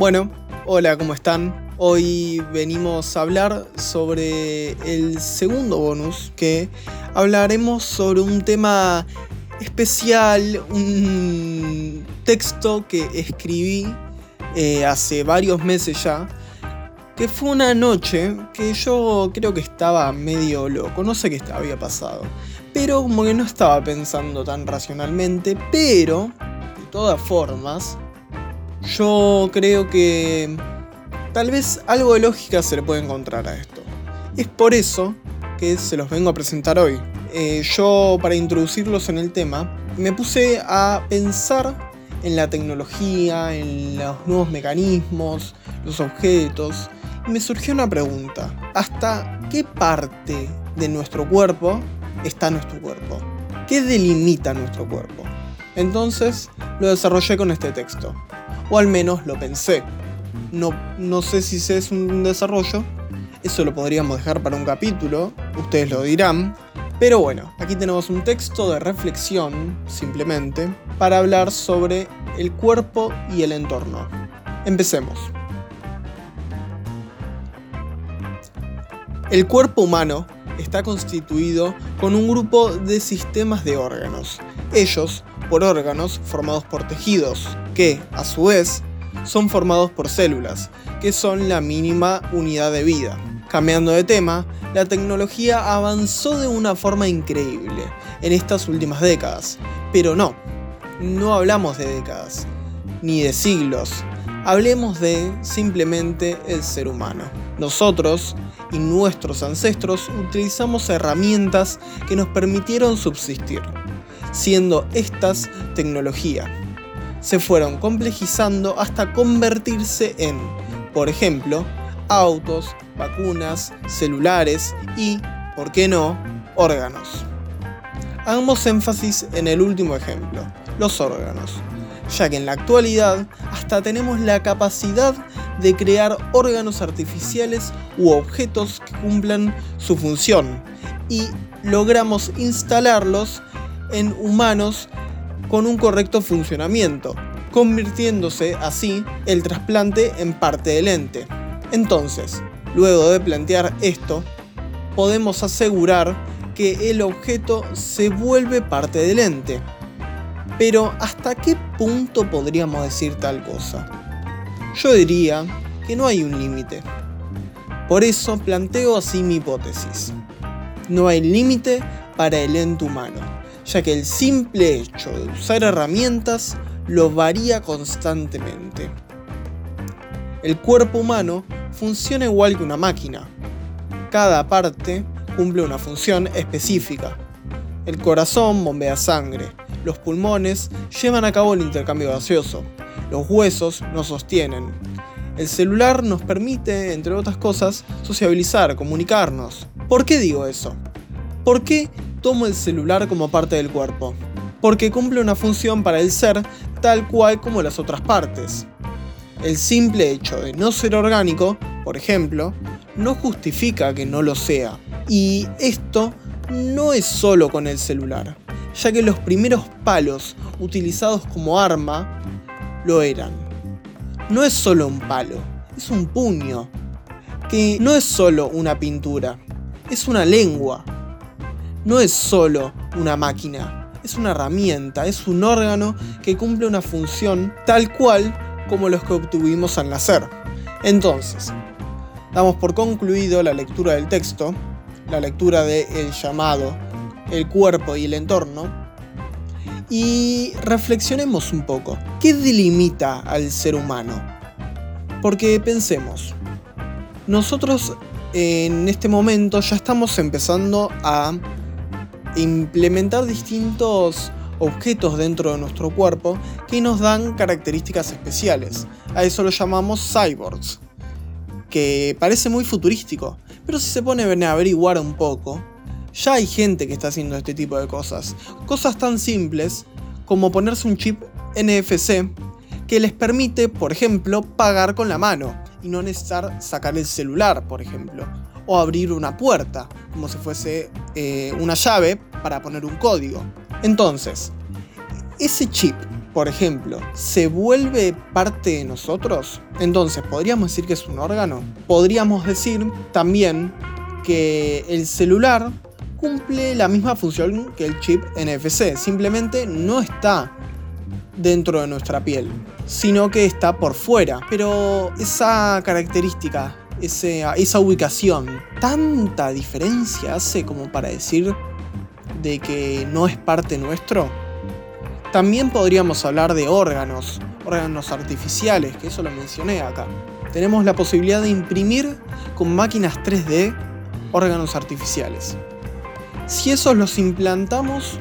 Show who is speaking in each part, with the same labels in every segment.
Speaker 1: Bueno, hola, ¿cómo están? Hoy venimos a hablar sobre el segundo bonus, que hablaremos sobre un tema especial, un texto que escribí eh, hace varios meses ya, que fue una noche que yo creo que estaba medio loco, no sé qué había pasado, pero como que no estaba pensando tan racionalmente, pero de todas formas yo creo que tal vez algo de lógica se le puede encontrar a esto. Es por eso que se los vengo a presentar hoy. Eh, yo, para introducirlos en el tema, me puse a pensar en la tecnología, en los nuevos mecanismos, los objetos, y me surgió una pregunta. ¿Hasta qué parte de nuestro cuerpo está nuestro cuerpo? ¿Qué delimita nuestro cuerpo? Entonces lo desarrollé con este texto. O al menos lo pensé. No, no sé si es un desarrollo. Eso lo podríamos dejar para un capítulo. Ustedes lo dirán. Pero bueno, aquí tenemos un texto de reflexión, simplemente, para hablar sobre el cuerpo y el entorno. Empecemos. El cuerpo humano está constituido con un grupo de sistemas de órganos. Ellos por órganos formados por tejidos, que, a su vez, son formados por células, que son la mínima unidad de vida. Cambiando de tema, la tecnología avanzó de una forma increíble en estas últimas décadas, pero no, no hablamos de décadas, ni de siglos, hablemos de simplemente el ser humano. Nosotros y nuestros ancestros utilizamos herramientas que nos permitieron subsistir siendo estas tecnología. Se fueron complejizando hasta convertirse en, por ejemplo, autos, vacunas, celulares y, ¿por qué no?, órganos. Hagamos énfasis en el último ejemplo, los órganos, ya que en la actualidad hasta tenemos la capacidad de crear órganos artificiales u objetos que cumplan su función y logramos instalarlos en humanos con un correcto funcionamiento, convirtiéndose así el trasplante en parte del ente. Entonces, luego de plantear esto, podemos asegurar que el objeto se vuelve parte del ente. Pero ¿hasta qué punto podríamos decir tal cosa? Yo diría que no hay un límite. Por eso planteo así mi hipótesis. No hay límite para el ente humano ya que el simple hecho de usar herramientas lo varía constantemente. El cuerpo humano funciona igual que una máquina. Cada parte cumple una función específica. El corazón bombea sangre, los pulmones llevan a cabo el intercambio gaseoso, los huesos nos sostienen. El celular nos permite, entre otras cosas, sociabilizar, comunicarnos. ¿Por qué digo eso? ¿Por qué tomo el celular como parte del cuerpo, porque cumple una función para el ser tal cual como las otras partes. El simple hecho de no ser orgánico, por ejemplo, no justifica que no lo sea. Y esto no es solo con el celular, ya que los primeros palos utilizados como arma lo eran. No es solo un palo, es un puño, que no es solo una pintura, es una lengua, no es solo una máquina, es una herramienta, es un órgano que cumple una función tal cual como los que obtuvimos al nacer. Entonces, damos por concluido la lectura del texto, la lectura de el llamado, el cuerpo y el entorno, y reflexionemos un poco. ¿Qué delimita al ser humano? Porque pensemos, nosotros en este momento ya estamos empezando a implementar distintos objetos dentro de nuestro cuerpo que nos dan características especiales. A eso lo llamamos cyborgs, que parece muy futurístico, pero si se pone a averiguar un poco, ya hay gente que está haciendo este tipo de cosas. Cosas tan simples como ponerse un chip NFC que les permite, por ejemplo, pagar con la mano y no necesitar sacar el celular, por ejemplo o abrir una puerta, como si fuese eh, una llave para poner un código. Entonces, ese chip por ejemplo, se vuelve parte de nosotros, entonces podríamos decir que es un órgano. Podríamos decir también que el celular cumple la misma función que el chip NFC, simplemente no está dentro de nuestra piel, sino que está por fuera. Pero esa característica, esa ubicación, tanta diferencia hace como para decir de que no es parte nuestro. También podríamos hablar de órganos, órganos artificiales, que eso lo mencioné acá. Tenemos la posibilidad de imprimir con máquinas 3D órganos artificiales. Si esos los implantamos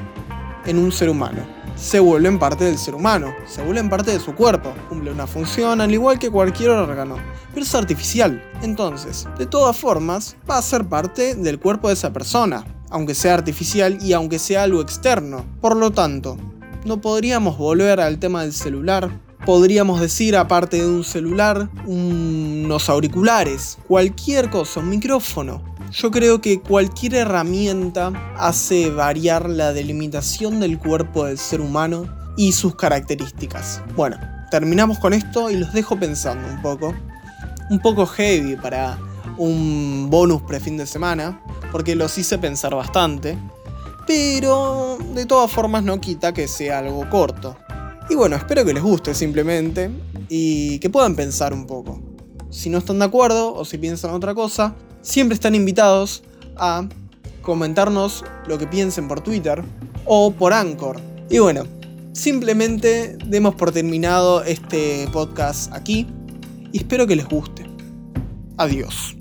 Speaker 1: en un ser humano, se vuelven parte del ser humano, se vuelven parte de su cuerpo, cumple una función al igual que cualquier órgano, pero es artificial. Entonces, de todas formas, va a ser parte del cuerpo de esa persona, aunque sea artificial y aunque sea algo externo. Por lo tanto, no podríamos volver al tema del celular. Podríamos decir, aparte de un celular, unos auriculares, cualquier cosa, un micrófono. Yo creo que cualquier herramienta hace variar la delimitación del cuerpo del ser humano y sus características. Bueno, terminamos con esto y los dejo pensando un poco. Un poco heavy para un bonus pre-fin de semana, porque los hice pensar bastante, pero de todas formas no quita que sea algo corto. Y bueno, espero que les guste simplemente y que puedan pensar un poco. Si no están de acuerdo o si piensan otra cosa, siempre están invitados a comentarnos lo que piensen por Twitter o por Anchor. Y bueno, simplemente demos por terminado este podcast aquí y espero que les guste. Adiós.